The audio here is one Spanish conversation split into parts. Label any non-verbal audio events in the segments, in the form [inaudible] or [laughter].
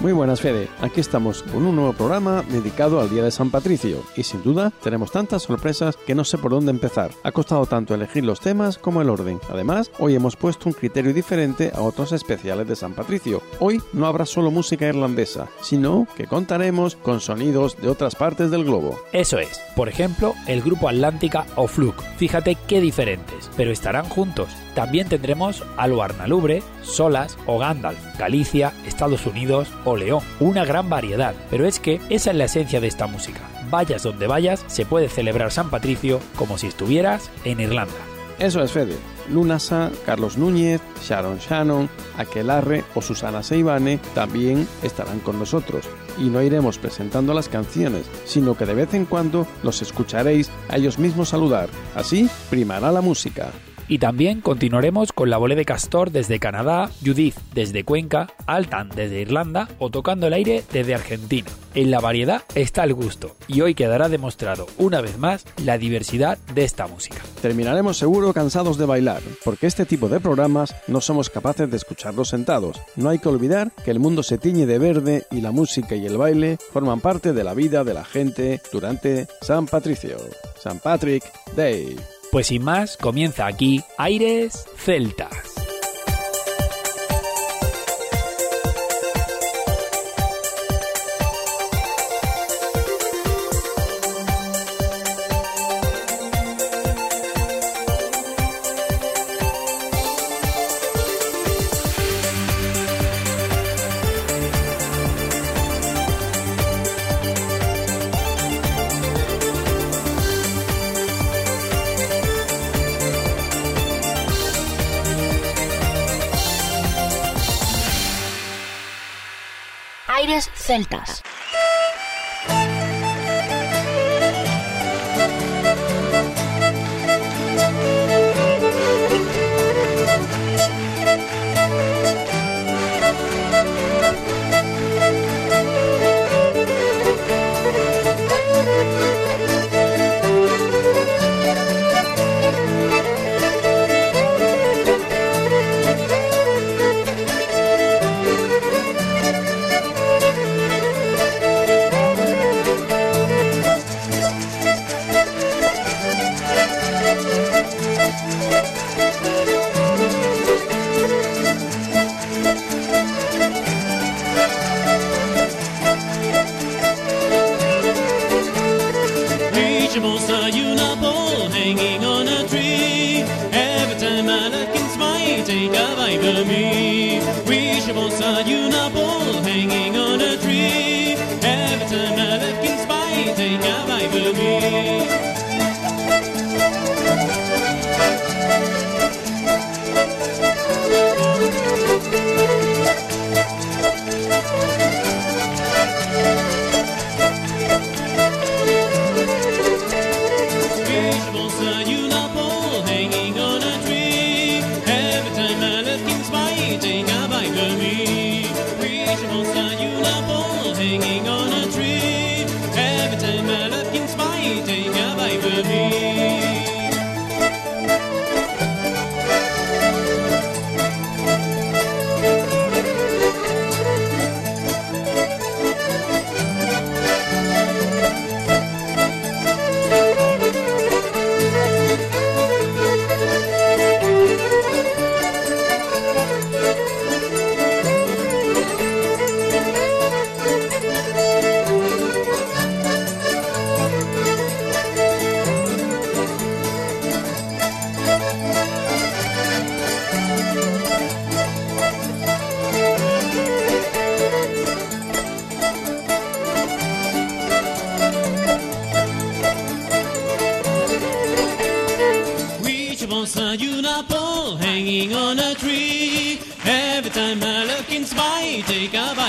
Muy buenas Fede, aquí estamos con un nuevo programa dedicado al Día de San Patricio y sin duda tenemos tantas sorpresas que no sé por dónde empezar. Ha costado tanto elegir los temas como el orden. Además, hoy hemos puesto un criterio diferente a otros especiales de San Patricio. Hoy no habrá solo música irlandesa, sino que contaremos con sonidos de otras partes del globo. Eso es, por ejemplo, el grupo Atlántica o Fluke. Fíjate qué diferentes, pero estarán juntos. También tendremos a Luarnalubre, Solas o Gandalf, Galicia, Estados Unidos o León. Una gran variedad, pero es que esa es la esencia de esta música. Vayas donde vayas, se puede celebrar San Patricio como si estuvieras en Irlanda. Eso es, Fede. Lunasa, Carlos Núñez, Sharon Shannon, Aquelarre o Susana Seibane también estarán con nosotros. Y no iremos presentando las canciones, sino que de vez en cuando los escucharéis a ellos mismos saludar. Así primará la música. Y también continuaremos con la volée de Castor desde Canadá, Judith desde Cuenca, Altan desde Irlanda o tocando el aire desde Argentina. En la variedad está el gusto y hoy quedará demostrado una vez más la diversidad de esta música. Terminaremos seguro cansados de bailar, porque este tipo de programas no somos capaces de escucharlos sentados. No hay que olvidar que el mundo se tiñe de verde y la música y el baile forman parte de la vida de la gente durante San Patricio. San Patrick Day. Pues sin más, comienza aquí Aires Celtas. Celtas.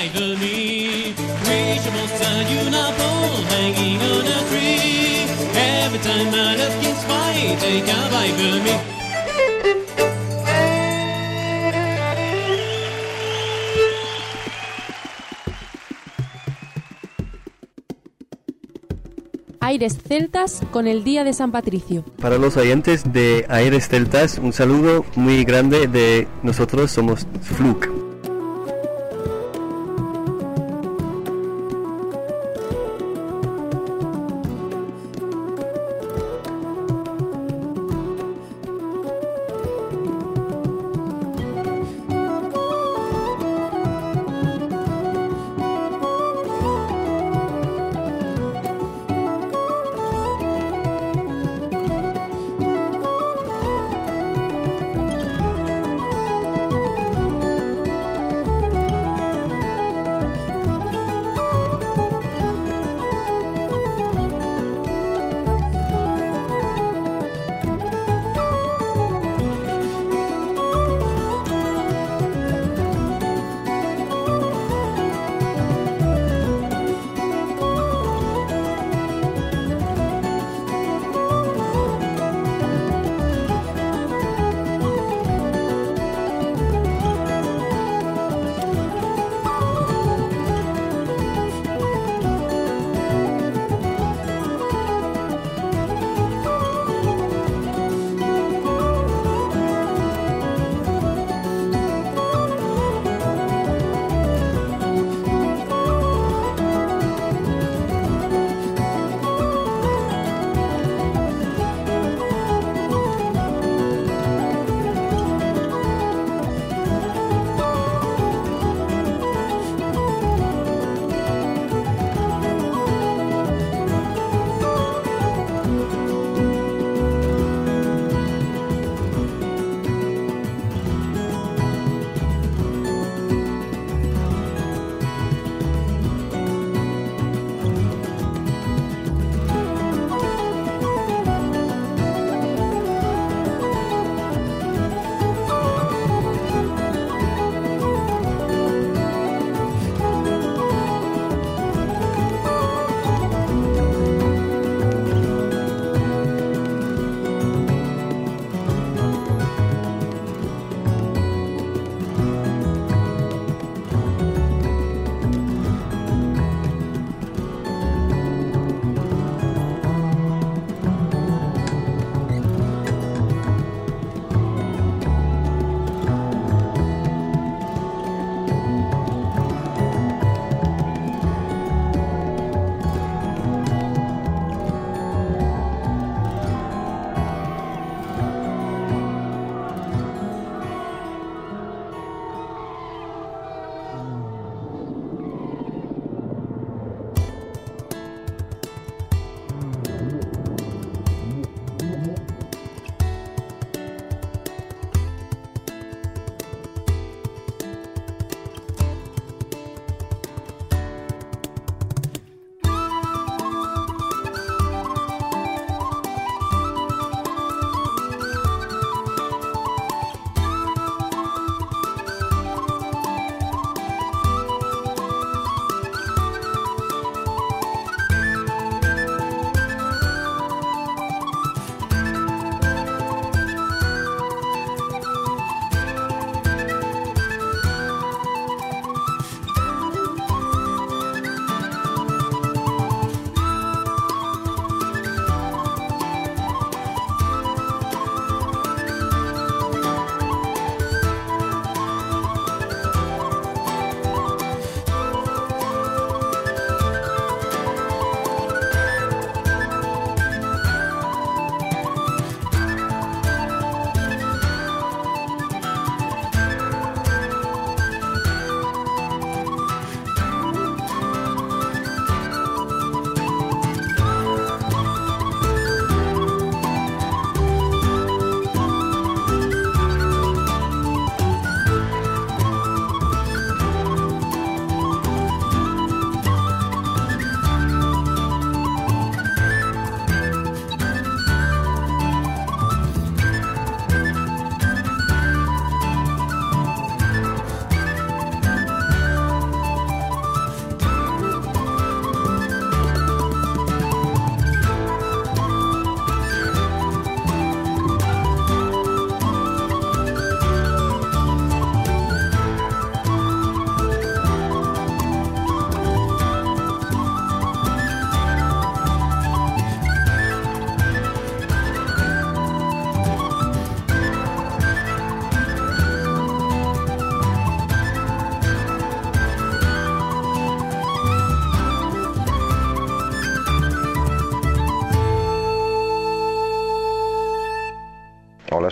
Take a bite of me. Reach almost a unicorn hanging on a tree. Every time I look in spy, take a bite of me. Aires celtas con el Día de San Patricio. Para los oyentes de Aires Celtas, un saludo muy grande de nosotros somos Fluke.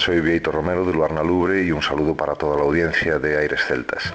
Soy Vieito Romero de Luarna Lubre y un saludo para toda la audiencia de Aires Celtas.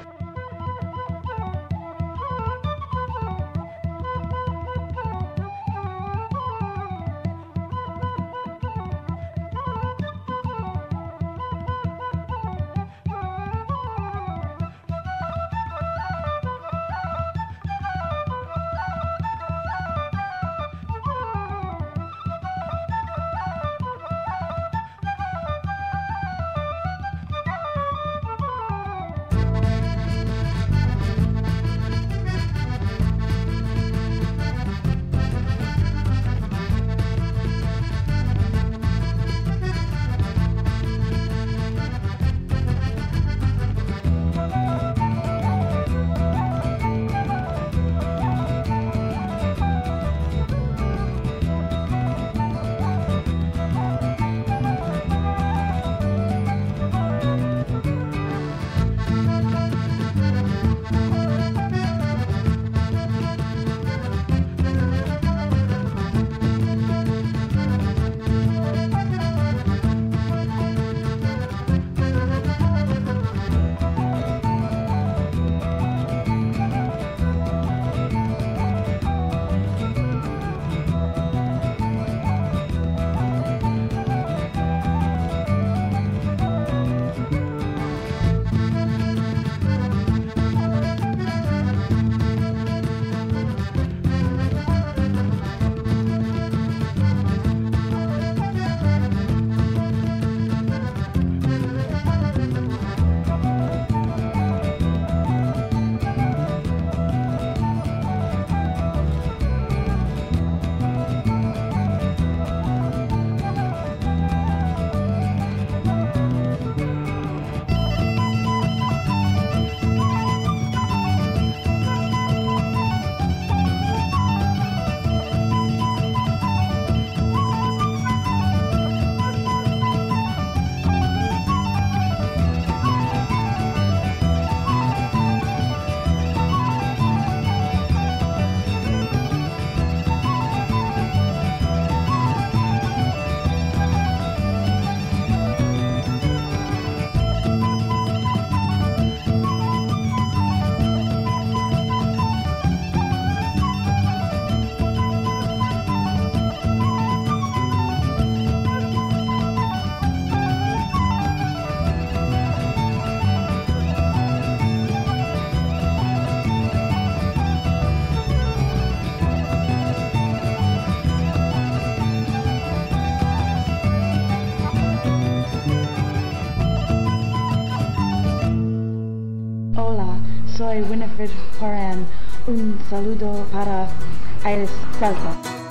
Soy Winifred Horan. Un saludo para Aires Celta.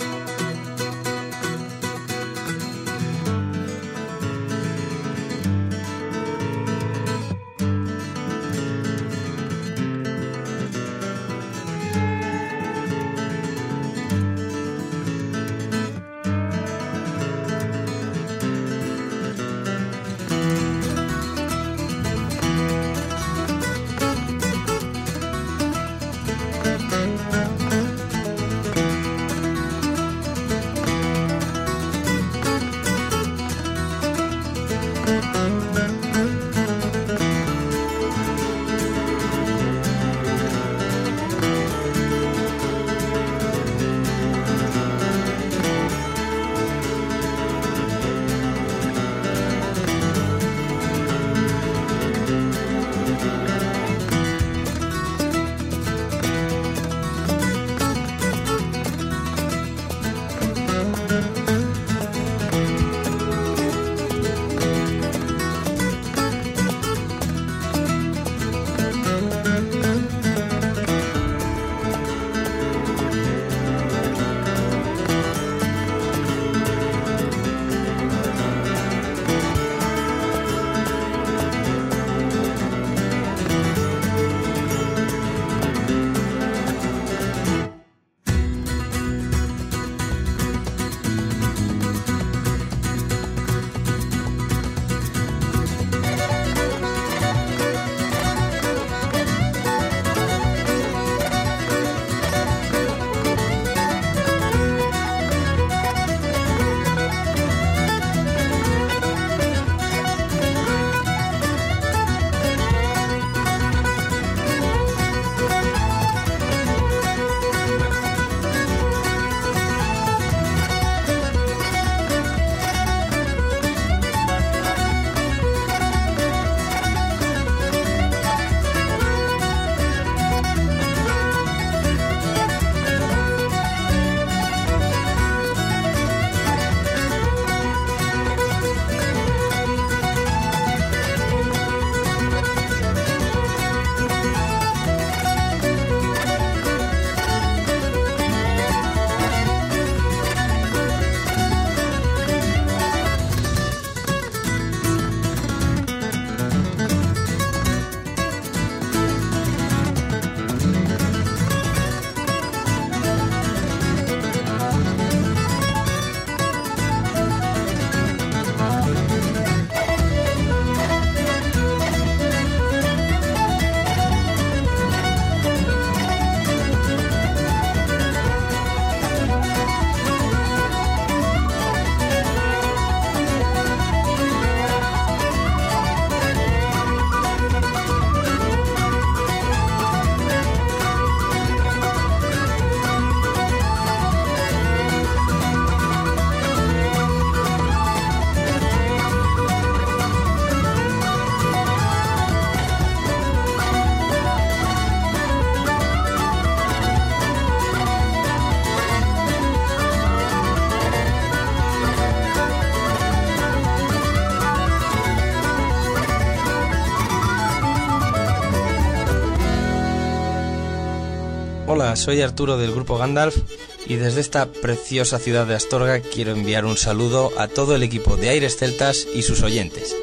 Hola, soy Arturo del grupo Gandalf y desde esta preciosa ciudad de Astorga quiero enviar un saludo a todo el equipo de Aires Celtas y sus oyentes.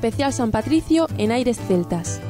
Especial San Patricio en Aires Celtas.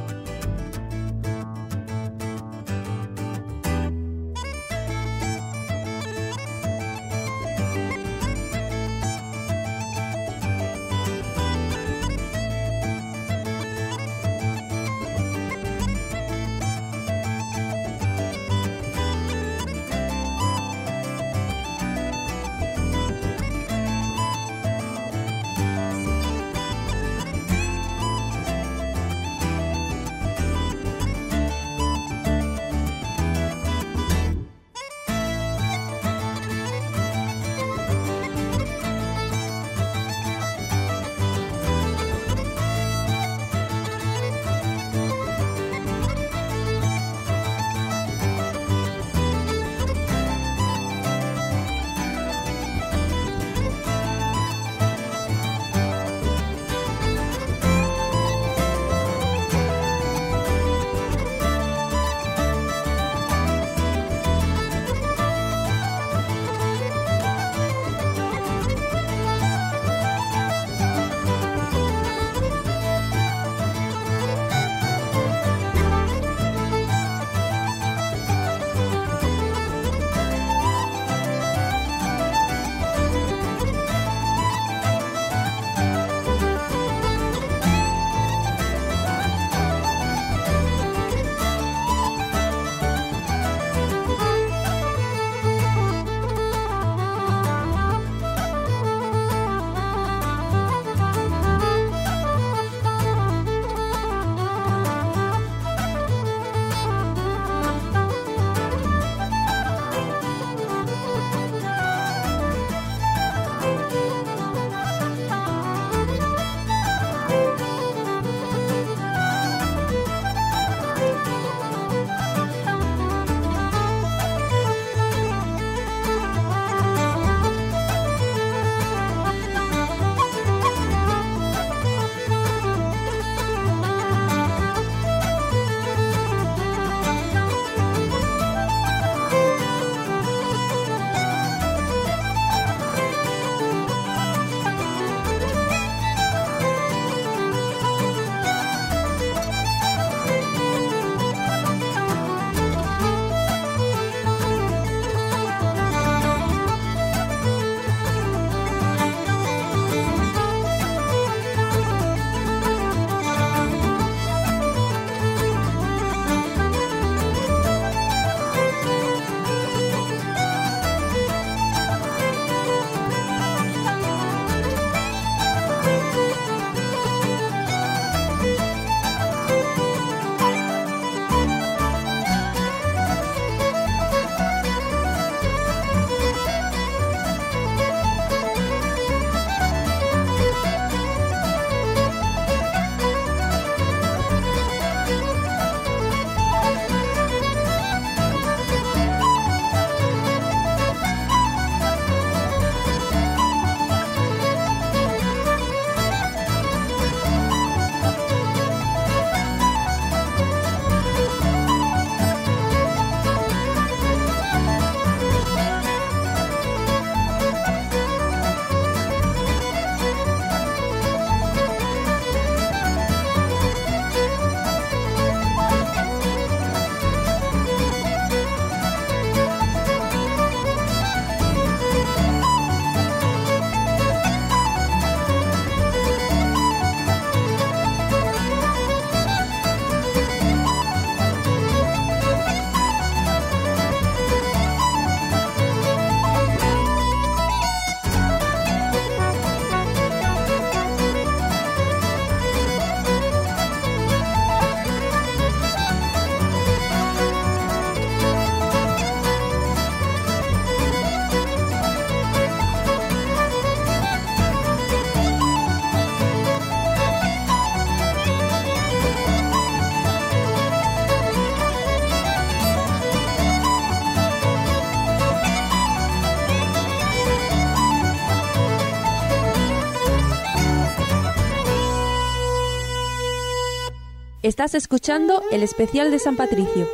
Estás escuchando el especial de San Patricio.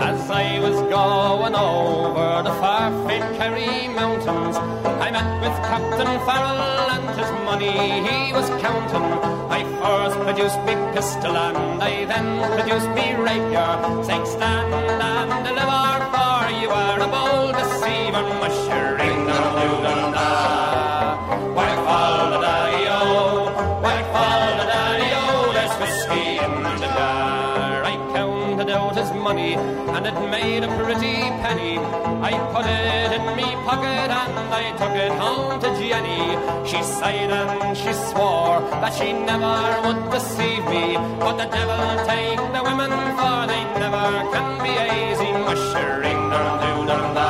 As I was going over the far famed Kerry mountains, I met with Captain Farrell and his money he was counting. I first produced me pistol and I then produced me rapier, saying stand and deliver for you are a bold deceiver, mushering out his money and it made a pretty penny. I put it in me pocket and I took it home to Jenny. She sighed and she swore that she never would deceive me. But the devil take the women for they never can be easy. Mushering dum dum da.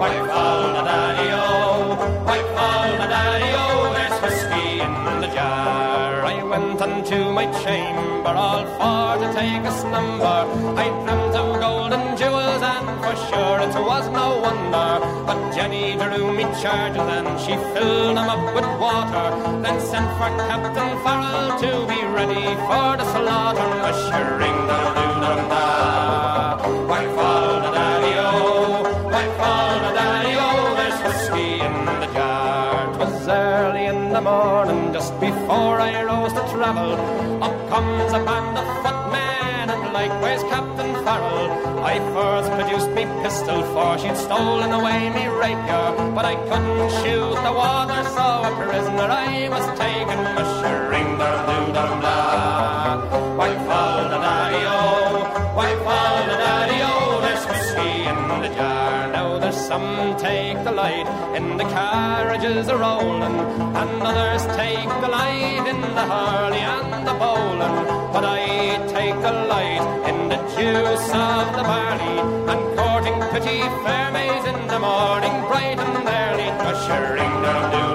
The daddy-o, fall the daddy-o, there's whiskey in the jar. I went unto my chamber all for to take a slumber. I dreamt of golden jewels and for sure it was no wonder. But Jenny drew me charges and she filled them up with water. Then sent for Captain Farrell to be ready for the slaughter. Doo dum da. In the morning, just before I rose to travel. Up comes a band of footmen, and likewise Captain Farrell. I first produced me pistol, for she'd stolen away me rapier. But I couldn't shoot the water, so a prisoner I was taken. Mushering dum doo dum some take the light in the carriages a rolling, and others take the light in the hurley and the bowling. But I take the light in the juice of the barley, and courting pretty fair maids in the morning, bright and early, ushering down doo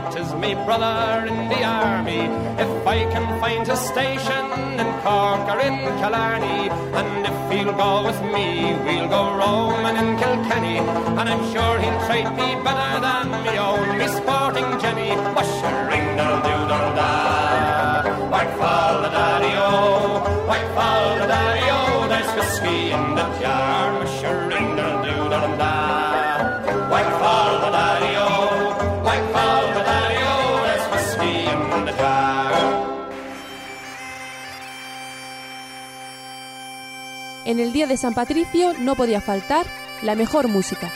can aid me brother in the army. If I can find a station in Cork or in Killarney, and if he'll go with me, we'll go roaming in Kilkenny. And I'm sure he'll treat me better than me own, me sporting Jenny, mushering dum doo dum da. Why fall the daddy-o, why fall the daddy-o, there's whiskey in the En el día de San Patricio no podía faltar la mejor música.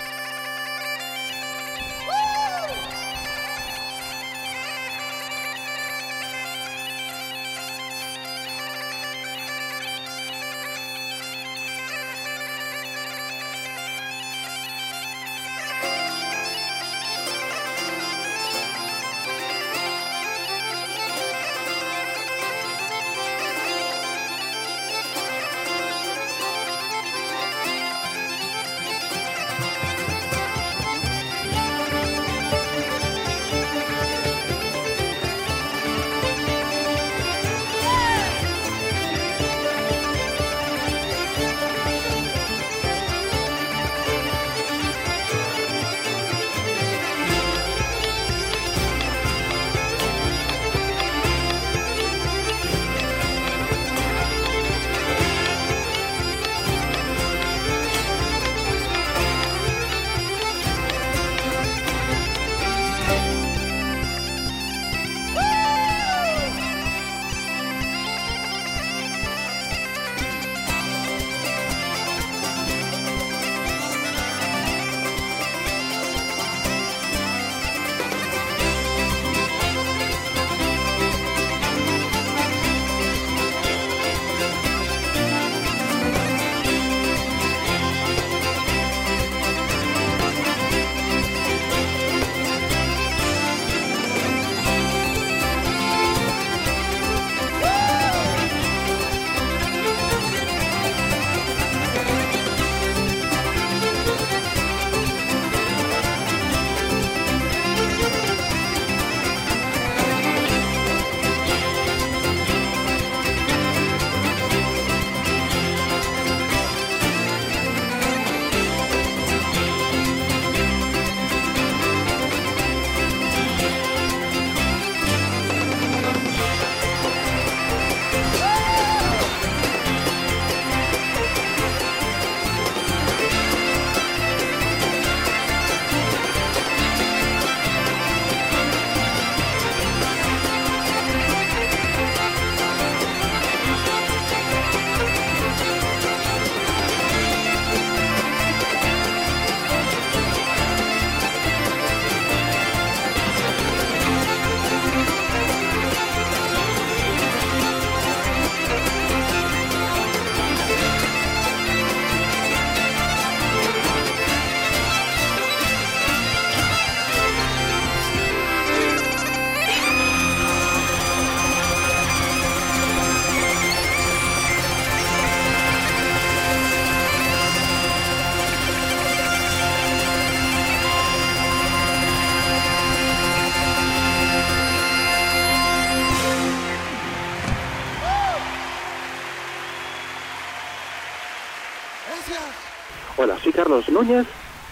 Carlos Núñez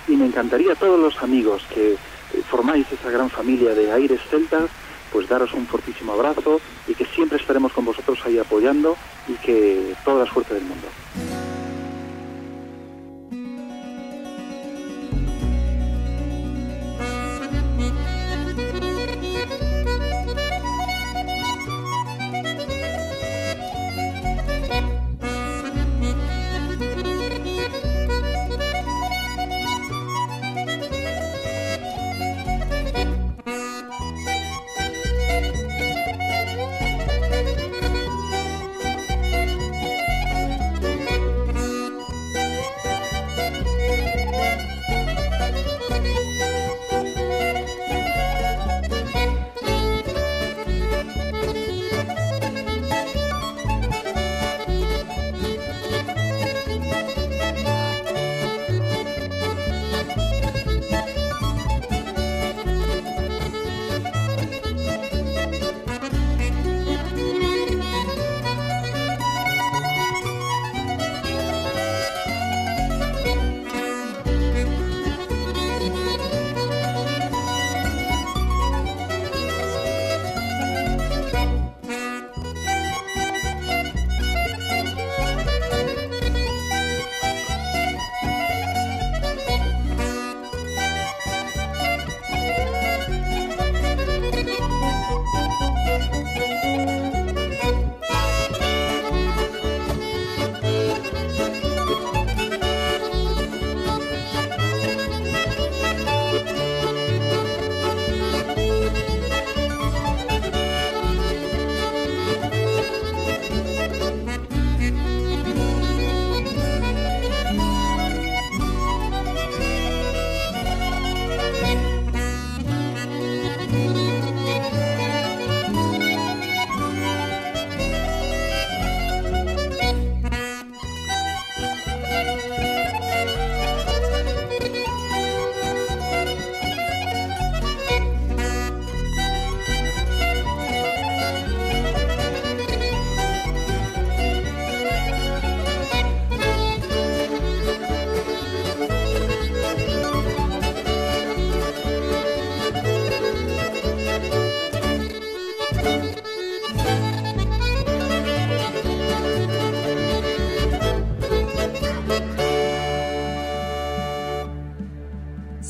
y me encantaría a todos los amigos que eh, formáis esa gran familia de Aires Celtas, pues daros un fortísimo abrazo y que siempre estaremos con vosotros ahí apoyando y que toda la suerte del mundo.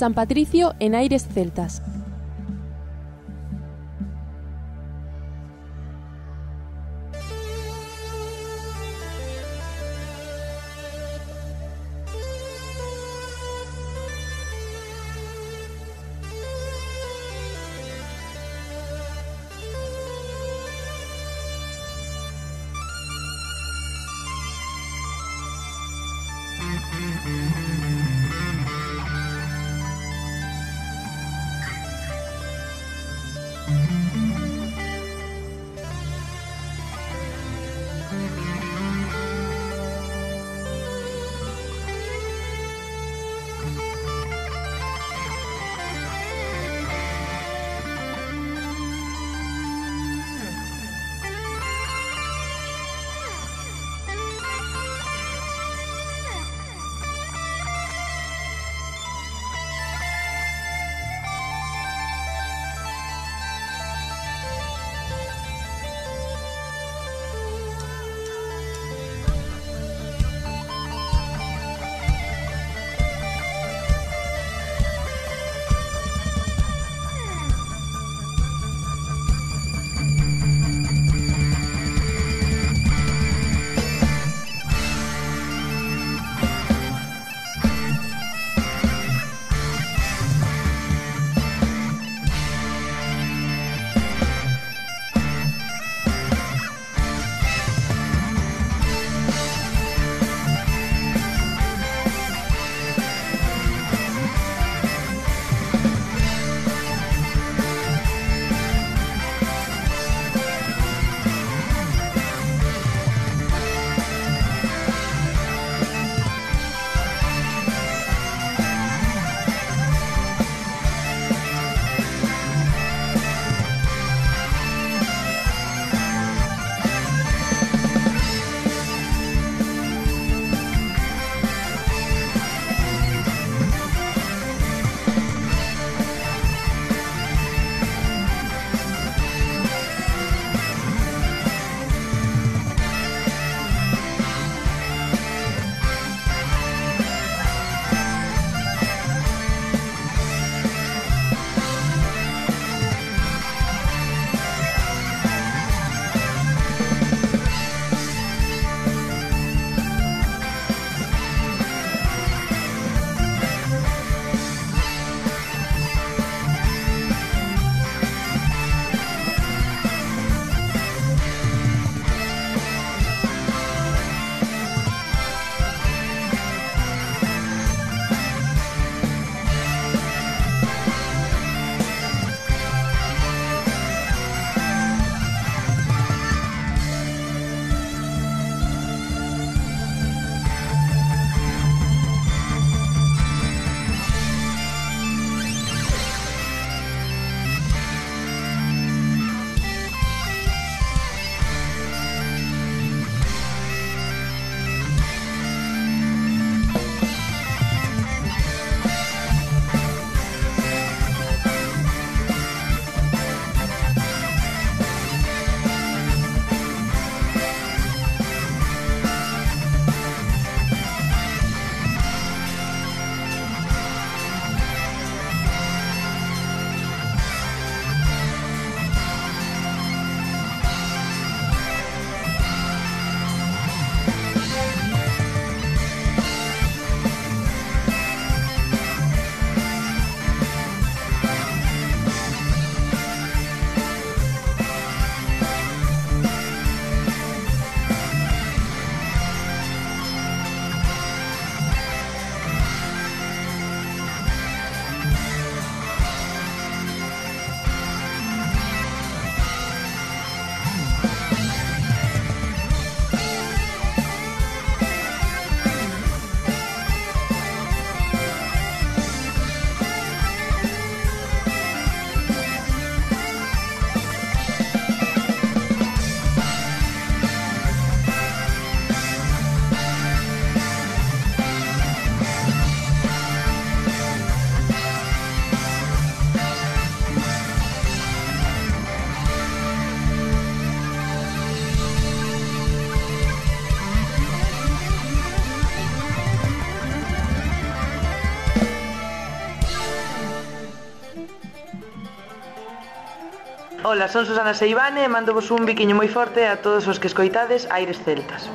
San Patricio en aires celtas. Ola, son Susana Seivane e mando vos un biquiño moi forte a todos os que escoitades Aires Celtas.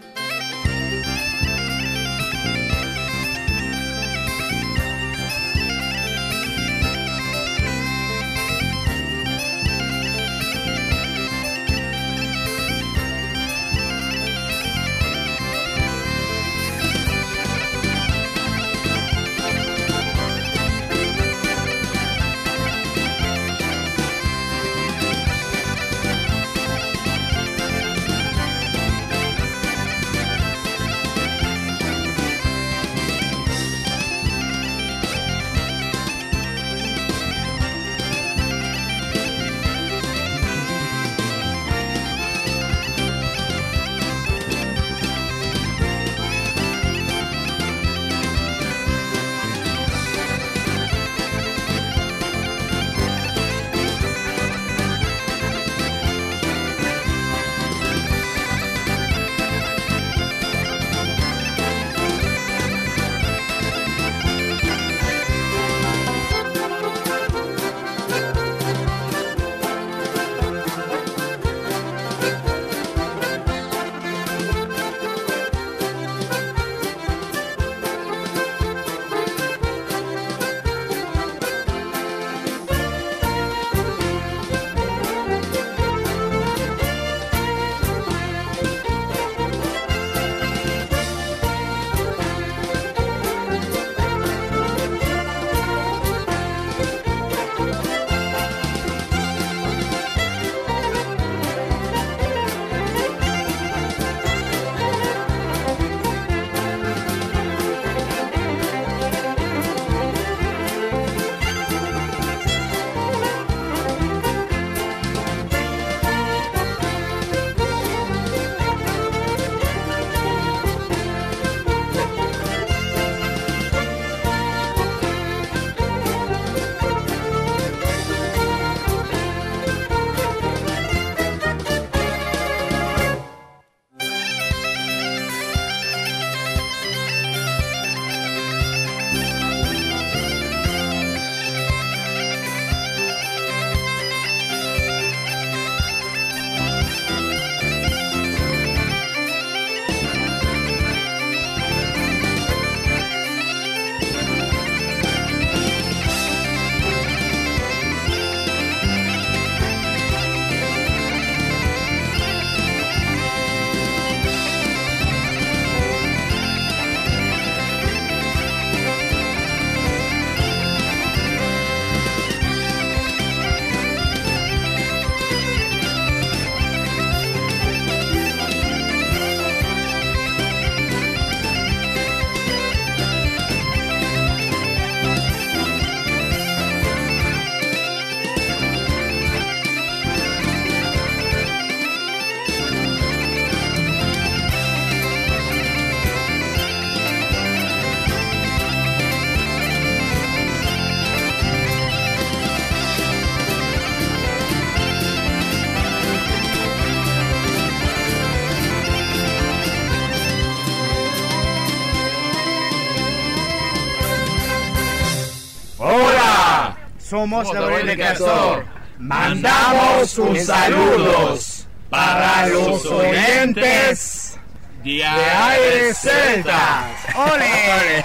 Somos la de Castor. Mandamos un saludos para los oyentes de Aires Celtas. ¡Ole!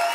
[laughs] [laughs]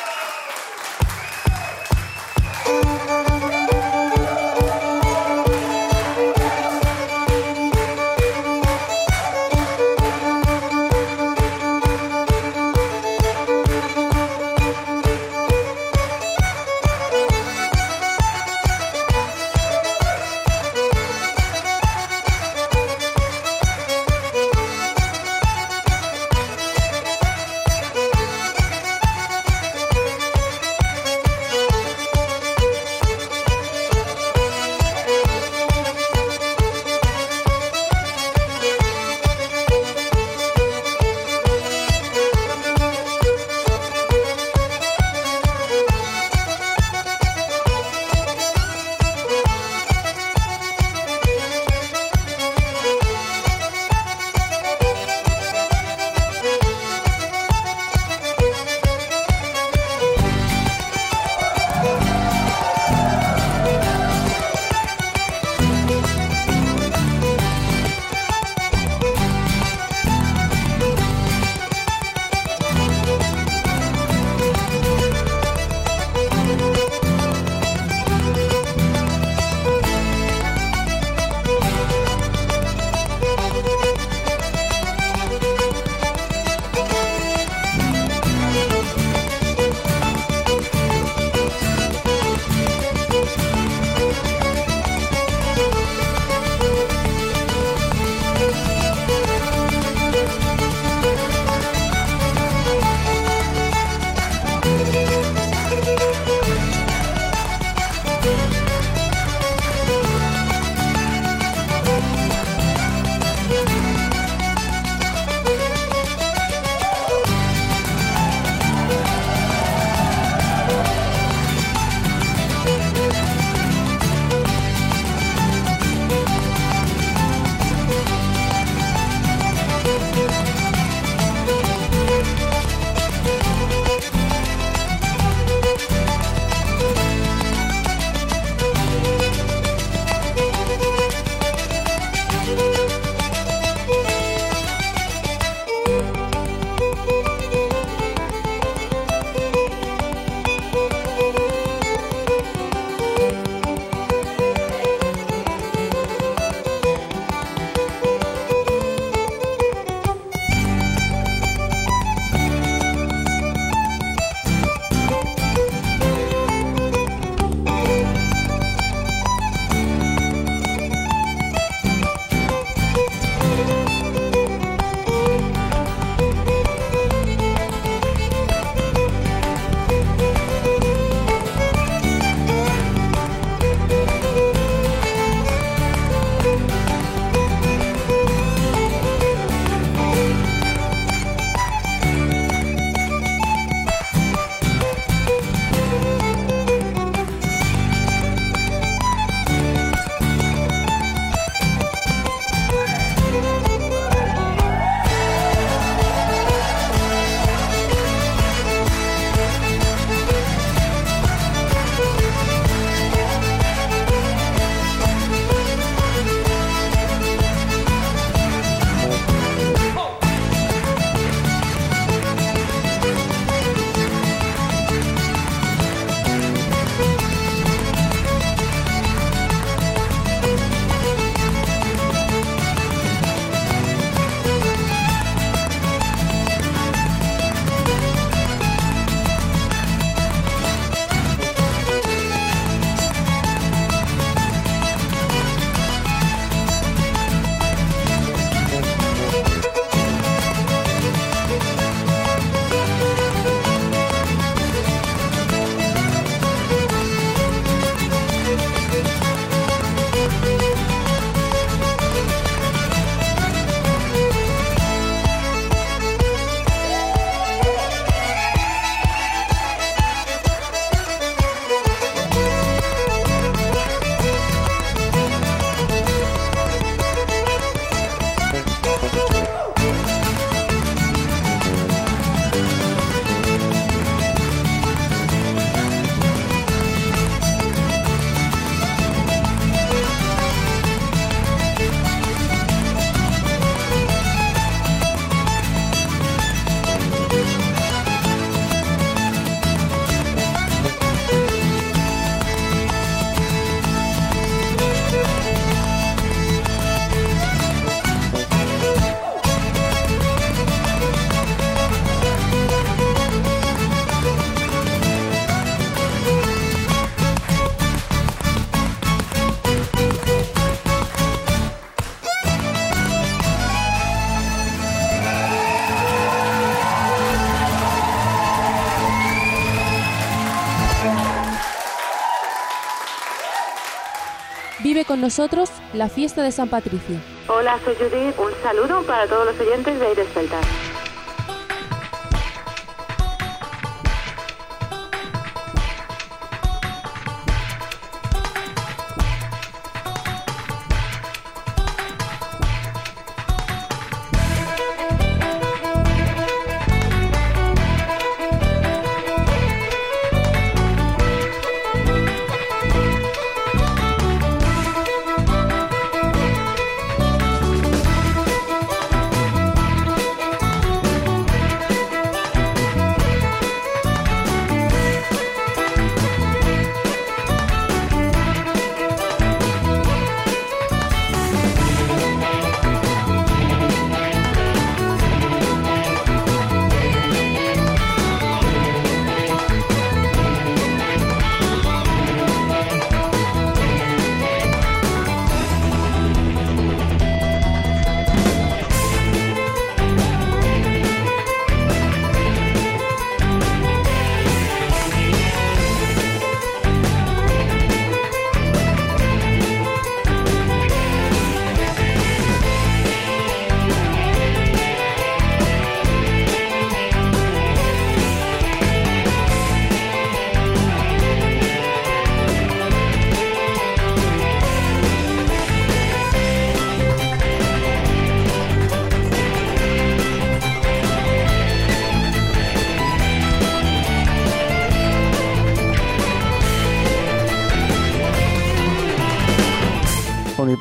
nosotros la fiesta de San Patricio. Hola, soy Judith. Un saludo para todos los oyentes de Aires Celtas.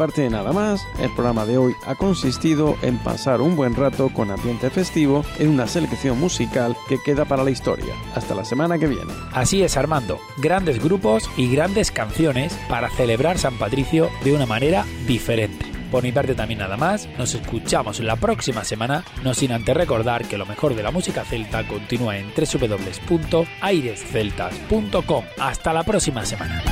Parte nada más, el programa de hoy ha consistido en pasar un buen rato con ambiente festivo en una selección musical que queda para la historia. Hasta la semana que viene. Así es, Armando. Grandes grupos y grandes canciones para celebrar San Patricio de una manera diferente. Por mi parte también nada más, nos escuchamos la próxima semana, no sin antes recordar que lo mejor de la música celta continúa en www.airesceltas.com. Hasta la próxima semana.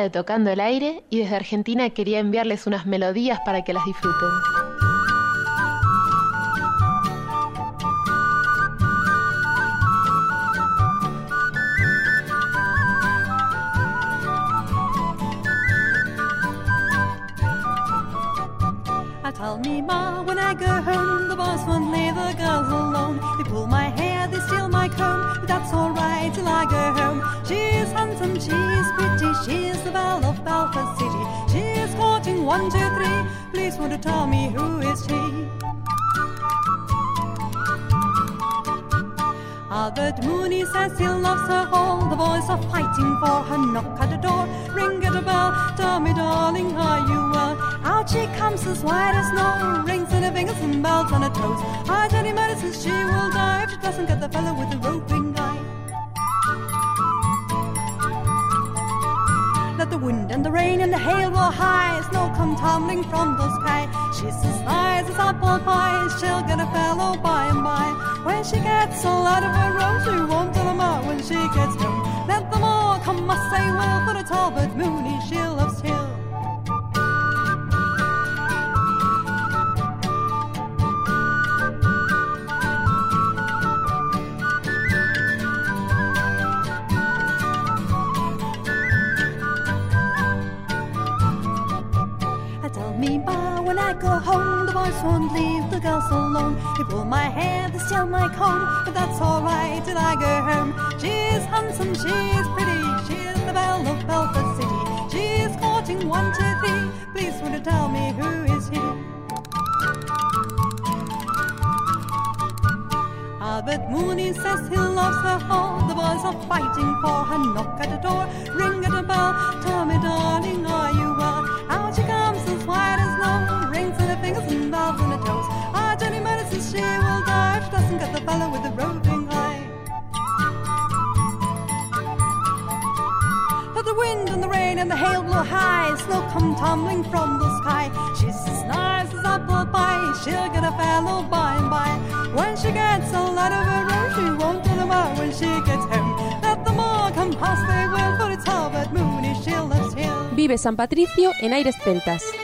De Tocando el Aire y desde Argentina quería enviarles unas melodías para que las disfruten. I tell me ma when I go home, the boys won't leave the girls alone. They pull my hair, they steal my comb, but that's alright till I go home. She's handsome, she's pretty, she's belle of Belfast City. She's courting one, two, three. Please won't you tell me who is she? Albert Mooney says he loves her all. The boys are fighting for her. Knock at the door, ring at the bell. Tell me, darling, how you well? Out she comes as white as snow. Rings in her fingers and bells on her toes. I tell you, medicine, she will die if she doesn't get the fellow with the roping eye. Wind and the rain and the hail blow high. Snow come tumbling from the sky. She's as nice as apple pie. She'll get a fellow by and by. When she gets all out of her room, she won't tell them out when she gets home. Let them all come, must say well, for the Talbot Mooney she loves still. Won't leave the girls alone. They pull my hair, they steal my comb, but that's alright till I go home. She's handsome, she's pretty, she's the belle of Belfast City. She's courting one, two, three. Please won't you tell me who is he? Albert Mooney says he loves her all. The boys are fighting for her. Knock at the door, snow come tumbling from the sky. She's as nice as apple pie, she'll get a fellow by and by. When she gets a lot of her own, she won't him out when she gets home. Let them all come past, they will, for it's Albert Mooney, she loves him. Vive San Patricio en aires celtas.